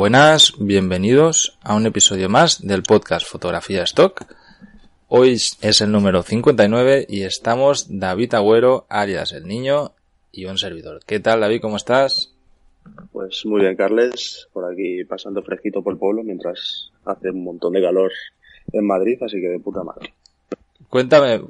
Buenas, bienvenidos a un episodio más del podcast Fotografía Stock. Hoy es el número 59 y estamos David Agüero, alias El Niño, y un servidor. ¿Qué tal, David? ¿Cómo estás? Pues muy bien, Carles. Por aquí pasando fresquito por el pueblo mientras hace un montón de calor en Madrid, así que de puta madre. Cuéntame,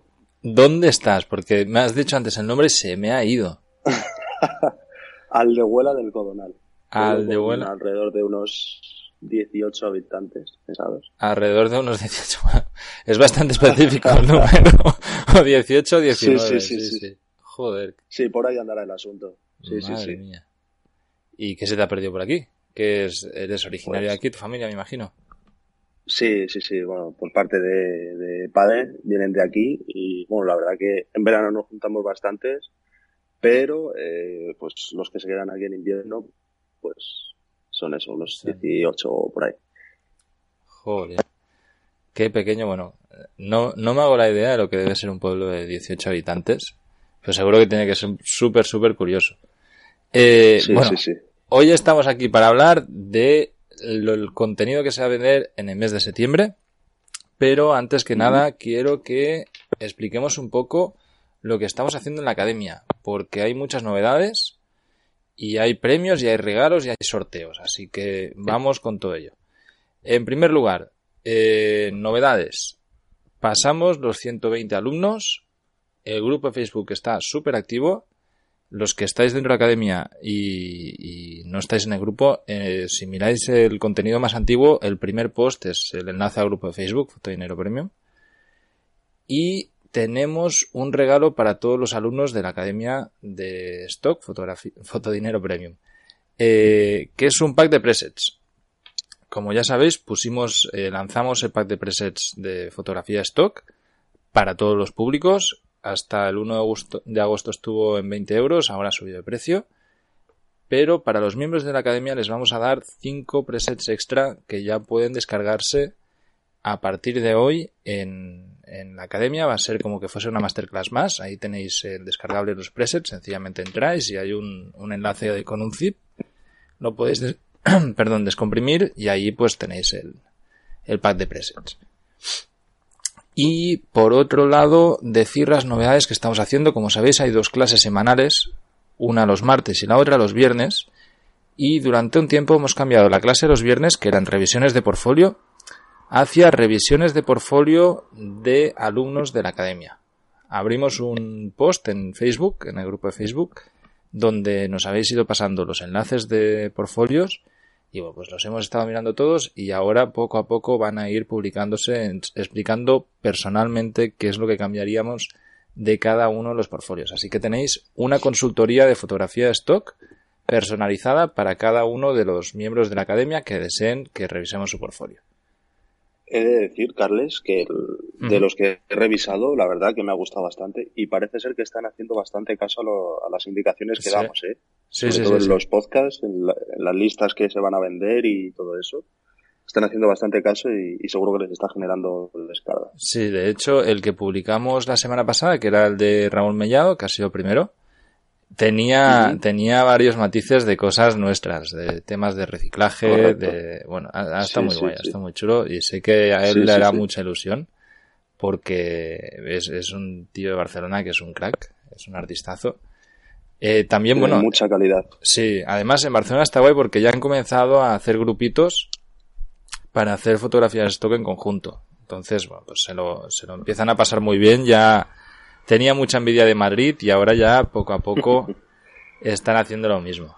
¿dónde estás? Porque me has dicho antes el nombre y se me ha ido. Aldehuela del Codonal. Aldehuela. Alrededor de unos 18 habitantes, ¿sabes? Alrededor de unos 18. Es bastante específico el número. O 18 o 19. Sí sí, sí, sí, Joder. Sí, por ahí andará el asunto. Sí, Madre sí, sí. mía. ¿Y qué se te ha perdido por aquí? Que es, eres originario de Pues- aquí, tu familia, me imagino. Sí, sí, sí. Bueno, por parte de, de padre vienen de aquí y bueno, la verdad que en verano nos juntamos bastantes, pero eh, pues los que se quedan aquí en invierno, pues son eso, unos Sí. 18 o por ahí. Joder. Qué pequeño, bueno, no, no me hago la idea de lo que debe ser un pueblo de 18 habitantes, pero seguro que tiene que ser súper, súper curioso. Eh, Sí, bueno, sí, sí. hoy estamos aquí para hablar de lo- el contenido que se va a vender en el mes de septiembre, pero antes que nada quiero que expliquemos un poco lo que estamos haciendo en la academia, porque hay muchas novedades y hay premios y hay regalos y hay sorteos, así que vamos con todo ello. En primer lugar, eh, novedades. Pasamos los 120 alumnos, el grupo de Facebook está súper activo, los que estáis dentro de la academia y, no estáis en el grupo, eh, si miráis el contenido más antiguo, el primer post es el enlace al grupo de Facebook, Fotodinero Premium. Y tenemos un regalo para todos los alumnos de la academia de Stock Fotodinero Premium, eh, que es un pack de presets. Como ya sabéis, pusimos, eh, lanzamos el pack de presets de fotografía Stock para todos los públicos hasta el 1 de agosto, de agosto estuvo en 20 euros, ahora ha subido de precio. Pero para los miembros de la academia les vamos a dar 5 presets extra que ya pueden descargarse a partir de hoy en, en la academia. Va a ser como que fuese una masterclass más. Ahí tenéis el descargable de los presets. Sencillamente entráis y hay un, un enlace con un zip. Lo podéis perdón, descomprimir y ahí pues tenéis el, el pack de presets. Y por otro lado, decir las novedades que estamos haciendo. Como sabéis, hay dos clases semanales, una los martes y la otra los viernes. Y durante un tiempo hemos cambiado la clase los viernes, que eran revisiones de portfolio, hacia revisiones de portfolio de alumnos de la academia. Abrimos un post en Facebook, en el grupo de Facebook, donde nos habéis ido pasando los enlaces de portfolios y bueno, pues los hemos estado mirando todos y ahora poco a poco van a ir publicándose explicando personalmente qué es lo que cambiaríamos de cada uno de los portfolios. Así que tenéis una consultoría de fotografía de stock personalizada para cada uno de los miembros de la academia que deseen que revisemos su portfolio. He de decir, Carles, que el- de los que he revisado, la verdad que me ha gustado bastante y parece ser que están haciendo bastante caso a, lo- a las indicaciones que Sí. damos, ¿eh? Sí, Sobre sí, todo en los podcasts, en, la- en las listas que se van a vender y todo eso. Están haciendo bastante caso y, y seguro que les está generando descarga. Sí, de hecho, el que publicamos la semana pasada, que era el de Raúl Mellado, que ha sido primero, tenía, tenía varios matices de cosas nuestras, de temas de reciclaje, Correcto. de, bueno, estado Sí, muy sí, guay, sí. estado muy chulo y sé que a él le hará mucha ilusión porque es, es un tío de Barcelona que es un crack, es un artistazo. Eh, también, Tienen bueno, mucha calidad. Sí, además en Barcelona está guay porque ya han comenzado a hacer grupitos para hacer fotografías de stock en conjunto. Entonces, bueno, pues se lo, se lo empiezan a pasar muy bien. Ya tenía mucha envidia de Madrid y ahora ya poco a poco están haciendo lo mismo.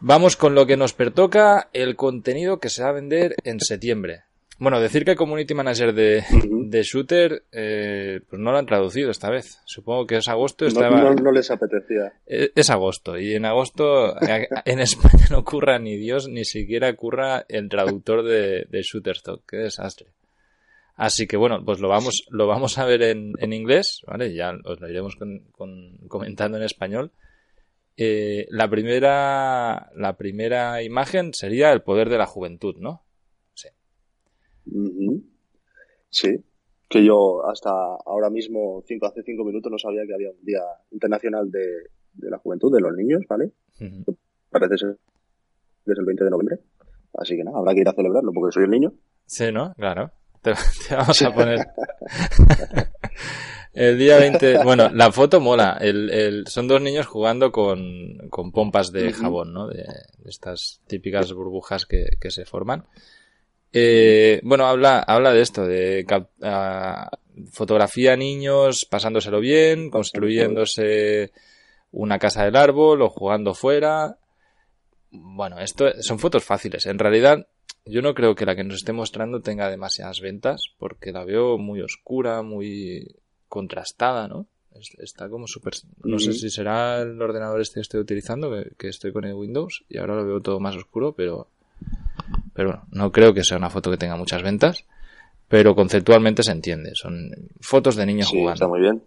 Vamos con lo que nos pertoca, el contenido que se va a vender en septiembre. Bueno, decir que el Community Manager de, de Shooter, eh, pues no lo han traducido esta vez. Supongo que es agosto. No, Estaba... no- no les apetecía. Eh, Es agosto y en agosto en España no curra ni Dios, ni siquiera curra el traductor de, de Shutterstock. Qué desastre. Así que bueno, pues lo vamos, lo vamos a ver en, en inglés, ¿vale? Ya os lo iremos con- con- comentando en español. Eh, la primera, la primera imagen sería el poder de la juventud, ¿no? Ujú. Sí. Que yo hasta ahora mismo, cinco, hace cinco minutos, no sabía que había un Día Internacional de, de la Juventud, de los niños, ¿vale? Parece ser que es el 20 de noviembre. Así que nada, habrá que ir a celebrarlo porque soy el niño. Sí, ¿no? Claro. Te, vamos a poner. el día 20. Bueno, la foto mola. El, el, son dos niños jugando con, con pompas de jabón, ¿no? De, estas típicas burbujas que, que se forman. Eh, bueno, habla, habla de esto, de uh, fotografía a niños, pasándoselo bien, construyéndose una casa del árbol o jugando fuera. Bueno, esto son fotos fáciles. En realidad, yo no creo que la que nos esté mostrando tenga demasiadas ventas, porque la veo muy oscura, muy contrastada, ¿no? Está como súper... No sé si será el ordenador este que estoy utilizando, que, estoy con el Windows, y ahora lo veo todo más oscuro, pero... Pero bueno, no creo que sea una foto que tenga muchas ventas, pero conceptualmente se entiende. Son fotos de niños sí, jugando. Está muy bien.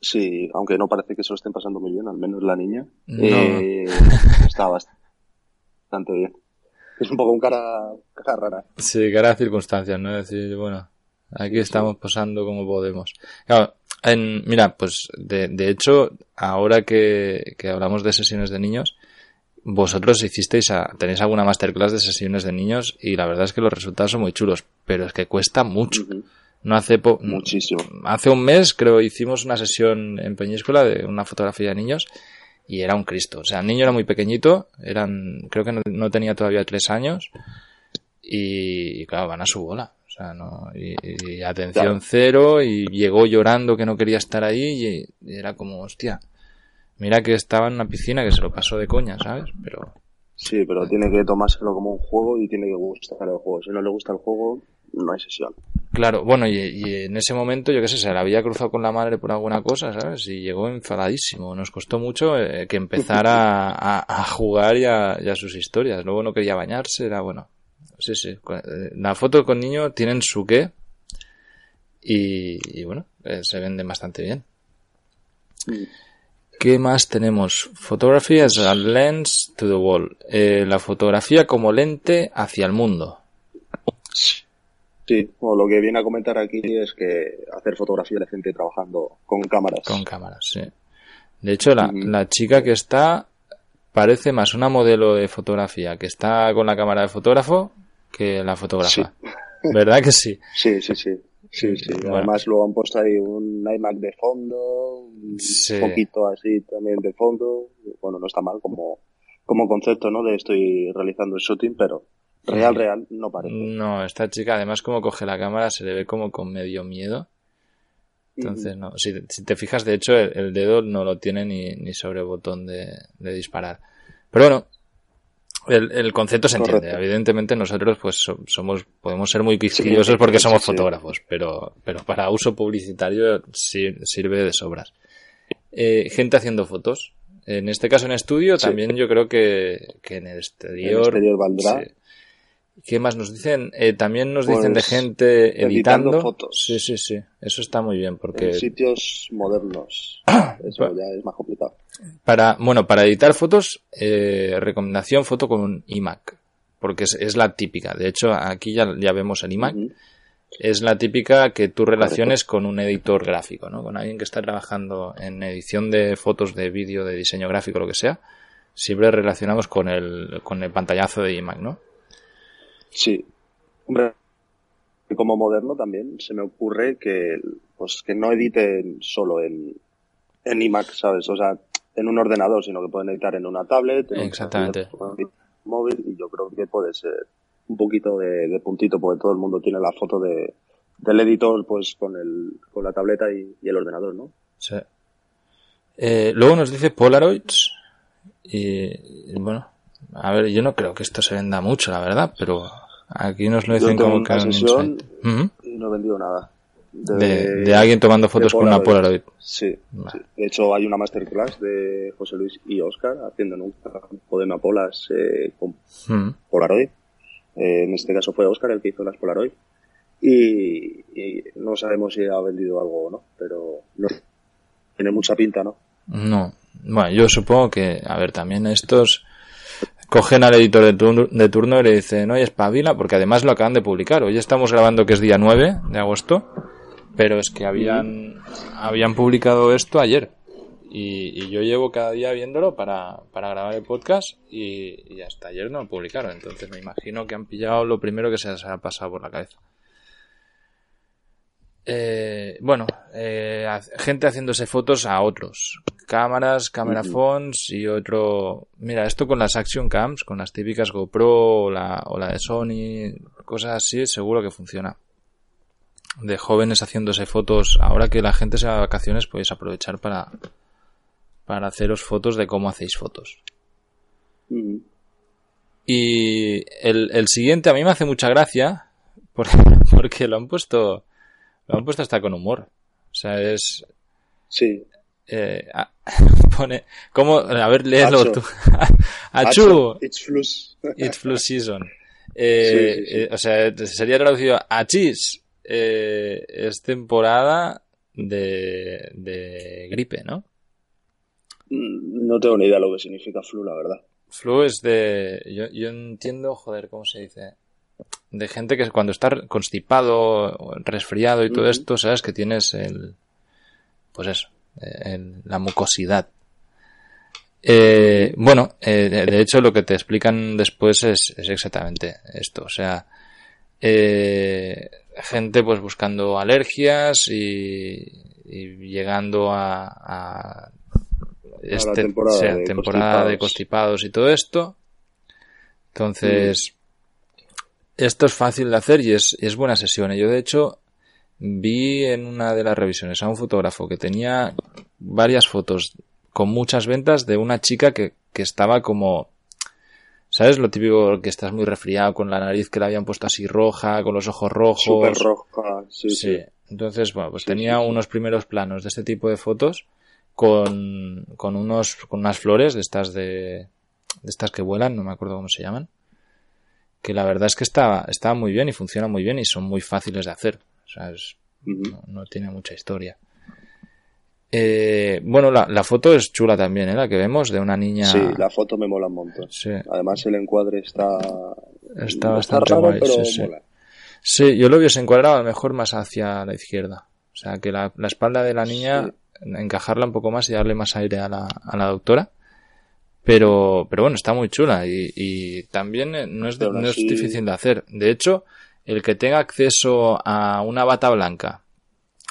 Sí, aunque no parece que se lo estén pasando muy bien, al menos la niña. Eh, está bastante bien. Es un poco un cara, cara rara. Sí, cara de circunstancias, ¿no? Es decir, bueno, aquí estamos posando como podemos. Claro, en, mira, pues de, de hecho, ahora que, que hablamos de sesiones de niños, vosotros hicisteis, a, tenéis alguna masterclass de sesiones de niños y la verdad es que los resultados son muy chulos, pero es que cuesta mucho. Uh -huh. No hace muchísimo. Hace un mes creo hicimos una sesión en Peñíscola de una fotografía de niños y era un Cristo. O sea, el niño era muy pequeñito, eran, creo que no, no tenía todavía tres años y, y, claro, van a su bola. O sea, no, y, y atención claro. cero y llegó llorando que no quería estar ahí y, y, era como, hostia, mira que estaba en una piscina que se lo pasó de coña, ¿sabes? Pero... Sí, pero tiene que tomárselo como un juego y tiene que gustar el juego. Si no le gusta el juego, no hay sesión. Claro, bueno, y, y, en ese momento, yo qué sé, se la había cruzado con la madre por alguna cosa, ¿sabes? Y llegó enfadadísimo. Nos costó mucho eh, que empezara a, a, jugar y a, y a, sus historias. Luego no quería bañarse, era bueno. Sí, sí. La foto con niño tienen su qué. Y, y bueno, eh, se venden bastante bien. Mm. ¿Qué más tenemos? Photography as a lens to the wall. Eh, la fotografía como lente hacia el mundo. Sí, bueno, lo que viene a comentar aquí es que hacer fotografía de gente trabajando con cámaras. Con cámaras, sí. De hecho, la, la chica que está parece más una modelo de fotografía que está con la cámara de fotógrafo que la fotógrafa. Sí. ¿Verdad que sí? Sí, sí, sí. Sí, sí. Bueno. Además luego han puesto ahí un iMac de fondo, un sí. poquito así también de fondo. Bueno, no está mal como, como concepto, ¿no? De estoy realizando el shooting, pero real, real, no parece. No, esta chica además como coge la cámara se le ve como con medio miedo. Entonces, no. Si, si te fijas, de hecho, el, el, dedo no lo tiene ni, ni sobre el botón de, de disparar. Pero bueno, el, el, concepto se entiende. Correcto. Evidentemente nosotros pues somos podemos ser muy quisquillosos sí, porque somos sí, fotógrafos, pero pero para uso publicitario sirve de sobras. Eh, gente haciendo fotos. En este caso en estudio, también yo creo que, que en el exterior. En el exterior valdrá. ¿Qué más nos dicen? Eh, también nos dicen pues, de gente editando. fotos. Sí, sí, sí. Eso está muy bien porque. En sitios modernos. Eso ya es más complicado. Para, bueno, para editar fotos, eh, recomendación foto con un iMac. Porque es, es, la típica. De hecho, aquí ya, ya vemos el iMac. Uh -huh. Es la típica que tú relaciones con un editor gráfico, ¿no? Con alguien que está trabajando en edición de fotos, de vídeo, de diseño gráfico, lo que sea. Siempre relacionamos con el, con el pantallazo de iMac, ¿no? Sí. Hombre, como moderno también se me ocurre que, pues, que no editen solo en, en iMac, ¿sabes? O sea, en un ordenador, sino que pueden editar en una tablet, en Exactamente. un móvil, y yo creo que puede ser un poquito de, de, puntito, porque todo el mundo tiene la foto de, del editor, pues, con el, con la tableta y, y el ordenador, ¿no? Sí. Eh, luego nos dice Polaroids, y, y bueno, a ver, yo no creo que esto se venda mucho, la verdad, pero Aquí nos lo dicen como que sesión uh -huh. y no he vendido nada. De, de, de alguien tomando fotos con una Polaroid. Sí, vale. sí, De hecho, hay una masterclass de José Luis y Oscar haciendo un de mapolas eh, con uh -huh. Polaroid. Eh, en este caso fue Oscar el que hizo las Polaroid. Y, y, no sabemos si ha vendido algo o no, pero no tiene mucha pinta, ¿no? No. Bueno, yo supongo que, a ver, también estos cogen al editor de turno, de turno y le dicen, oye, espabila, porque además lo acaban de publicar. Hoy estamos grabando que es día 9 de agosto, pero es que habían, habían publicado esto ayer. Y, yo llevo cada día viéndolo para, para grabar el podcast y, hasta ayer no lo publicaron. Entonces me imagino que han pillado lo primero que se les ha pasado por la cabeza. Eh, bueno, eh, gente haciéndose fotos a otros. Cámaras, camera phones y otro... Mira, esto con las action cams, con las típicas GoPro o la, o la de Sony, cosas así, seguro que funciona. De jóvenes haciéndose fotos. Ahora que la gente se va de vacaciones, podéis aprovechar para, para haceros fotos de cómo hacéis fotos. Y el, el, siguiente a mí me hace mucha gracia porque, lo han puesto lo han puesto hasta con humor. O sea, es... Sí. Eh, pone... ¿Cómo? A ver, léelo tú. Achu. It's flu. It's flu season. Eh, eh, o sea, sería traducido Achis. Eh, es temporada de, de gripe, ¿no? Mm, no tengo ni idea lo que significa flu, la verdad. Flu es de. Yo, yo entiendo, joder, ¿cómo se dice? De gente que cuando está constipado, resfriado y todo esto, sabes que tienes el. Pues eso, la mucosidad. Eh, bueno, eh, de, hecho lo que te explican después es, es exactamente esto. O sea, eh, gente pues buscando alergias y, llegando a este, temporada, sea, de, temporada constipados. de constipados y todo esto. Entonces, esto es fácil de hacer y es, es buena sesión. Yo, de hecho, vi en una de las revisiones a un fotógrafo que tenía varias fotos con muchas ventas de una chica que, que estaba como, ¿sabes? Lo típico que estás muy resfriado con la nariz que la habían puesto así roja, con los ojos rojos. Súper roja, sí, sí. Entonces, bueno, pues tenía unos primeros planos de este tipo de fotos con, con unos, con unas flores de estas de, de estas que vuelan, no me acuerdo cómo se llaman. Que la verdad es que está, está muy bien y funciona muy bien y son muy fáciles de hacer. O sea, no, tiene mucha historia. Eh, bueno, la, la, foto es chula también, ¿eh? La que vemos de una niña. Sí, la foto me mola un montón. Sí. Además, el encuadre está. Está bastante guay. sí, sí. yo lo hubiese encuadrado a lo mejor más hacia la izquierda. O sea, que la, la espalda de la niña encajarla un poco más y darle más aire a la, a la doctora. Pero, pero bueno, está muy chula y, y también eh, no es, no es difícil de hacer. De hecho, el que tenga acceso a una bata blanca,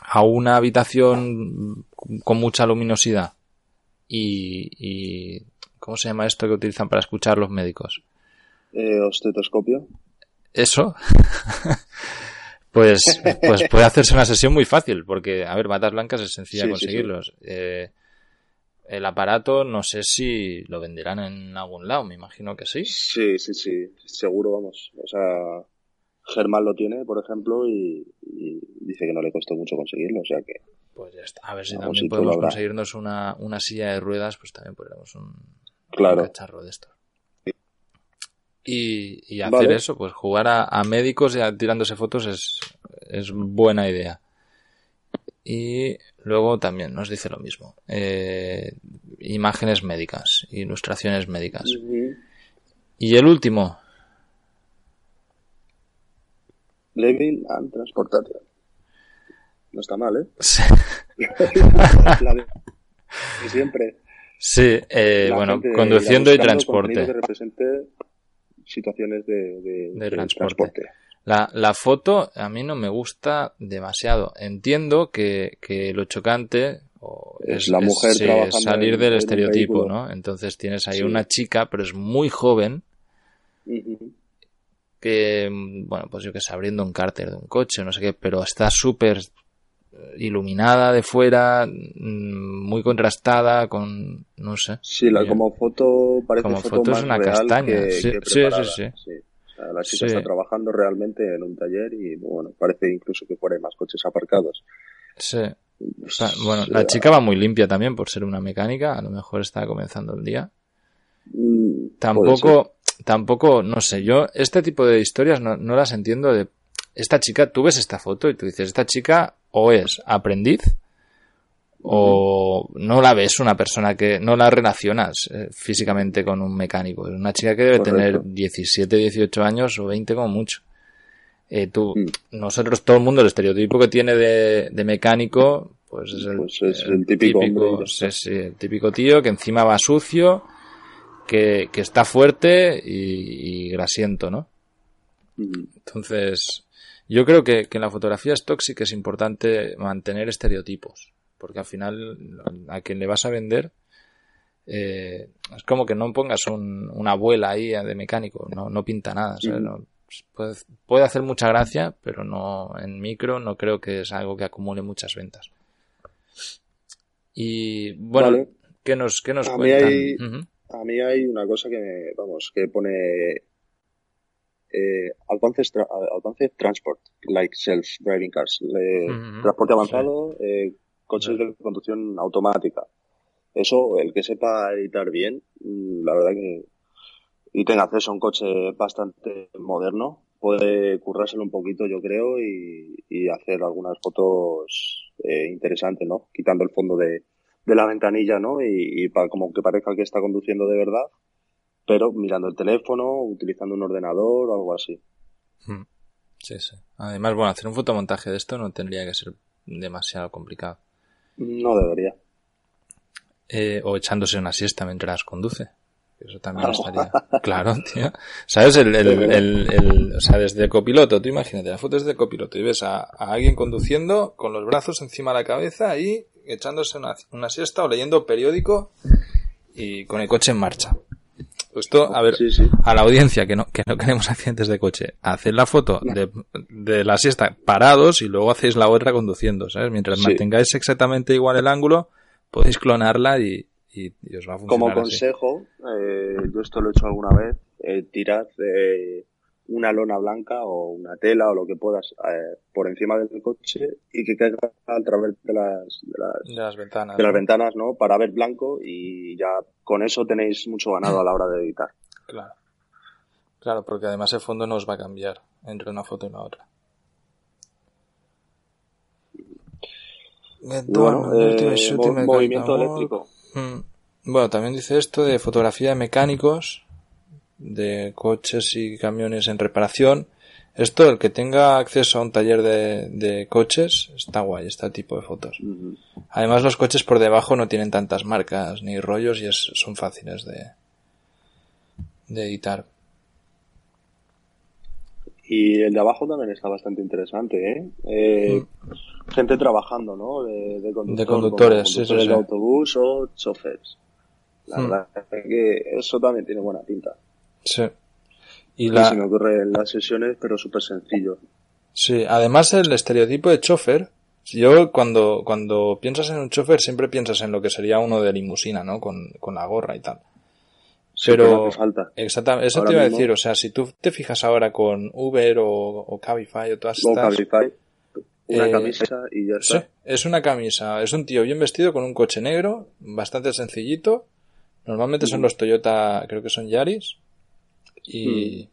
a una habitación con mucha luminosidad y, y ¿cómo se llama esto que utilizan para escuchar los médicos? Eh, ostetoscopio. Eso. pues, pues puede hacerse una sesión muy fácil, porque, a ver, batas blancas es sencilla conseguirlos. Eh, el aparato no sé si lo venderán en algún lado, me imagino que sí. Sí, sí, sí, seguro, vamos. O sea, Germán lo tiene, por ejemplo, y, dice que no le costó mucho conseguirlo, o sea que... Pues ya está. A ver si también podemos conseguirnos una, una silla de ruedas, pues también podríamos un, claro. un cacharro de esto. Y, hacer eso, pues jugar a, médicos y tirándose fotos es, es, buena idea. Y luego también nos dice lo mismo. Eh, imágenes médicas, ilustraciones médicas. Y el último. Living and Transportation. No está mal, ¿eh? Sí. siempre. Sí, eh, bueno, conduciendo y transporte. Que represente situaciones de, transporte. La, la, foto a mí no me gusta demasiado. Entiendo que, que lo chocante es, la mujer salir del estereotipo, ¿no? Entonces tienes ahí una chica, pero es muy joven, que, bueno, pues yo que sé, abriendo un cárter de un coche, no sé qué, pero está súper iluminada de fuera, mm, muy contrastada, con, no sé. Sí, la, como foto parece como foto, es una castaña. sí, sí, sí, la chica está trabajando realmente en un taller y bueno, parece incluso que fuera más coches aparcados. Sí. bueno, la chica va muy limpia también por ser una mecánica, a lo mejor está comenzando el día. Mm, tampoco, tampoco, no sé, yo este tipo de historias no, no las entiendo de esta chica, tú ves esta foto y tú dices, esta chica o es aprendiz o no la ves una persona que no la relacionas eh, físicamente con un mecánico. Es una chica que debe tener 17, 18 años o 20 como mucho. Eh, tú, mm. nosotros, todo el mundo, el estereotipo que tiene de, de, mecánico, pues es el, Pues es el típico el típico tío que encima va sucio, que, que está fuerte y, y grasiento, ¿no? Entonces, yo creo que, que en la fotografía stock sí que es importante mantener estereotipos, porque al final a quien le vas a vender eh, es como que no pongas un- una abuela ahí de mecánico, no, no pinta nada, ¿sabes? No- puede, puede hacer mucha gracia, pero no en micro no creo que es algo que acumule muchas ventas. Y bueno, Vale. ¿qué nos, qué nos A mí cuentan? A mí hay una cosa que, me- vamos, que pone eh, advanced, tra- advanced transport, like self-driving cars, transporte avanzado, eh, coches de conducción automática. Eso, el que sepa editar bien, mm, la verdad que, y tenga acceso a un coche bastante moderno, puede currárselo un poquito, yo creo, y, y hacer algunas fotos eh, interesantes, ¿no? Quitando el fondo de, de la ventanilla, ¿no? Y, y para como que parezca que está conduciendo de verdad, pero mirando el teléfono, utilizando un ordenador o algo así. Mm. Sí, sí. Además, bueno, hacer un fotomontaje de esto no tendría que ser demasiado complicado. No debería. Eh, o echándose una siesta mientras conduce. Eso también Ah. estaría. Claro, tío. ¿Sabes? El, el, el, el- o sea, desde copiloto, tú imagínate, la foto es de copiloto y ves a, a alguien conduciendo con los brazos encima de la cabeza y echándose una, una siesta o leyendo periódico y con el coche en marcha. Esto, a ver, Sí, sí. a la audiencia que no, que no queremos accidentes de coche, haced la foto de, de la siesta parados y luego hacéis la otra conduciendo, ¿sabes? Mientras Sí. mantengáis exactamente igual el ángulo, podéis clonarla y, y, y os va a funcionar. Como consejo, eh, yo esto lo he hecho alguna vez, eh, tirad eh, una lona blanca o una tela o lo que puedas eh, por encima del coche y que caiga a través de las, de las, De las ventanas. de las ¿no? ventanas, ¿no? Para ver blanco y ya con eso tenéis mucho ganado a la hora de editar. Claro. Claro, porque además el fondo no os va a cambiar entre una foto y la otra. Y bueno, eh, movimiento eléctrico. Mm. Bueno, también dice esto de fotografía de mecánicos, de coches y camiones en reparación. Esto, el que tenga acceso a un taller de, de coches, está guay, este tipo de fotos. Además, los coches por debajo no tienen tantas marcas ni rollos y es- son fáciles de, de editar. Y el de abajo también está bastante interesante, ¿eh? Eh, Gente trabajando, ¿no? De, de, conductor, Mm. De conductores, sí, como sí, conductores sí. de autobús o choferes. La Hmm. verdad es que eso también tiene buena pinta. Sí. Y la, se me ocurre en las sesiones, pero súper sencillo. Sí, además el estereotipo de chofer, yo cuando, cuando piensas en un chofer siempre piensas en lo que sería uno de limusina, ¿no? Con, con la gorra y tal. Sí, Pero, falta. exactamente, eso Ahora te iba a decir, o sea, si tú te fijas ahora con Uber o, o Cabify o todas estas, Cabify, una Eh, camisa y ya sí, está. es una camisa, es un tío bien vestido con un coche negro, bastante sencillito, normalmente son los Toyota, creo que son Yaris, y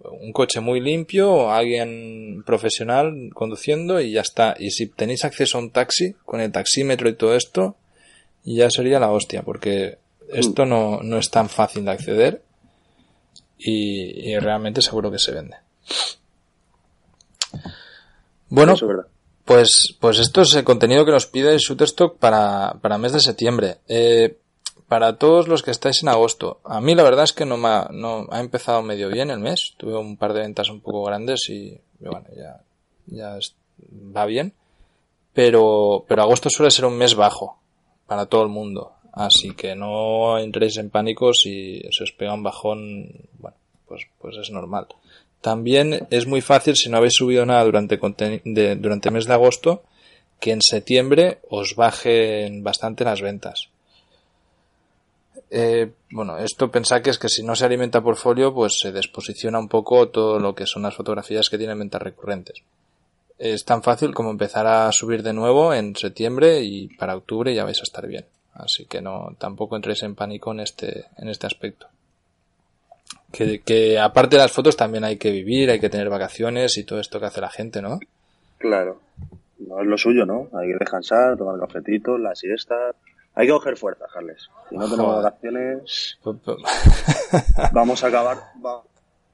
un coche muy limpio, alguien profesional conduciendo y ya está. Y si tenéis acceso a un taxi, con el taxímetro y todo esto, ya sería la hostia, porque esto no, no es tan fácil de acceder y, y realmente seguro que se vende. Bueno, Eso pues, pues esto es el contenido que nos pide Shutterstock para, para mes de septiembre. Eh, para todos los que estáis en agosto. A mí la verdad es que no me ha, empezado medio bien el mes. Tuve un par de ventas un poco grandes y bueno, ya, va bien. Pero, pero agosto suele ser un mes bajo para todo el mundo. Así que no entréis en pánico si se os pega un bajón. Bueno, pues, pues es normal. También es muy fácil si no habéis subido nada durante, durante el mes de agosto que en septiembre os bajen bastante las ventas. Eh, bueno, esto pensad que es que si no se alimenta portfolio, pues se desposiciona un poco todo lo que son las fotografías que tienen ventas recurrentes. Es tan fácil como empezar a subir de nuevo en septiembre y para octubre ya vais a estar bien. Así que no, tampoco entréis en pánico en este, en este aspecto. Que, que aparte de las fotos también hay que vivir, hay que tener vacaciones y todo esto que hace la gente, ¿no? Claro. No es lo suyo, ¿no? Hay que descansar, tomar cafetitos, la siesta. Hay que coger fuerza, Carles. Si no tenemos vacaciones, Pu- pu- vamos a acabar, va-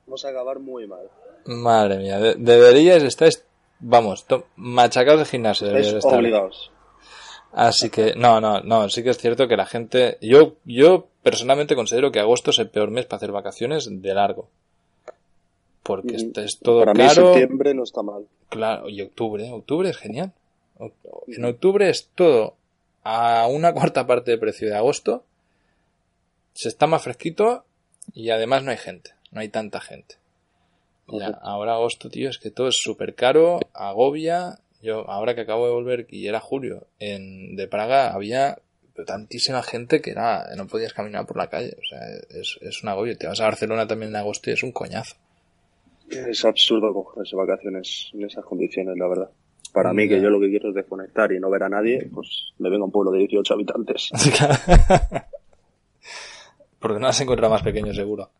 vamos a acabar muy mal. Madre mía, de- deberíais estáis, vamos, machacados de gimnasio. obligados. Así que, no, no, no, sí que es cierto que la gente, yo, yo personalmente considero que agosto es el peor mes para hacer vacaciones de largo. Porque este es todo Para mí caro. septiembre no está mal. Claro, y octubre, octubre es genial. En octubre es todo a una cuarta parte de precio de agosto. Se está más fresquito y además no hay gente, no hay tanta gente. Ya, ahora agosto, tío, es que todo es súper caro, agobia. Yo, ahora que acabo de volver, y era julio, en, de Praga había tantísima gente que era, no podías caminar por la calle. O sea, es, es un agobio. Te vas a Barcelona también en agosto y es un coñazo. Es absurdo cogerse vacaciones en esas condiciones, la verdad. Para mí, que yo lo que quiero es desconectar y no ver a nadie, pues me vengo a un pueblo de 18 habitantes. Porque no has encontrado más pequeño seguro.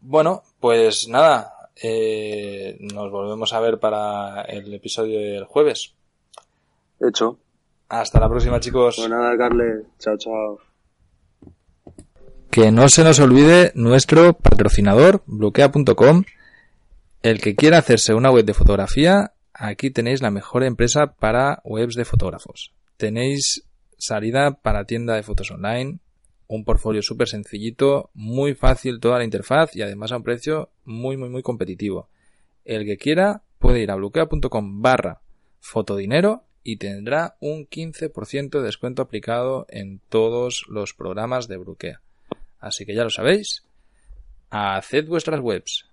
Bueno, pues nada, eh, nos volvemos a ver para el episodio del jueves. Hecho. Hasta la próxima, chicos. Pues nada, Carle. Chao, chao. Que no se nos olvide nuestro patrocinador, bloquea.com. El que quiera hacerse una web de fotografía, aquí tenéis la mejor empresa para webs de fotógrafos. Tenéis salida para tienda de fotos online, un portfolio súper sencillito, muy fácil toda la interfaz y además a un precio muy, muy, muy competitivo. El que quiera puede ir a bloquea.com barra fotodinero y tendrá un 15% de descuento aplicado en todos los programas de bloquea. Así que ya lo sabéis, haced vuestras webs.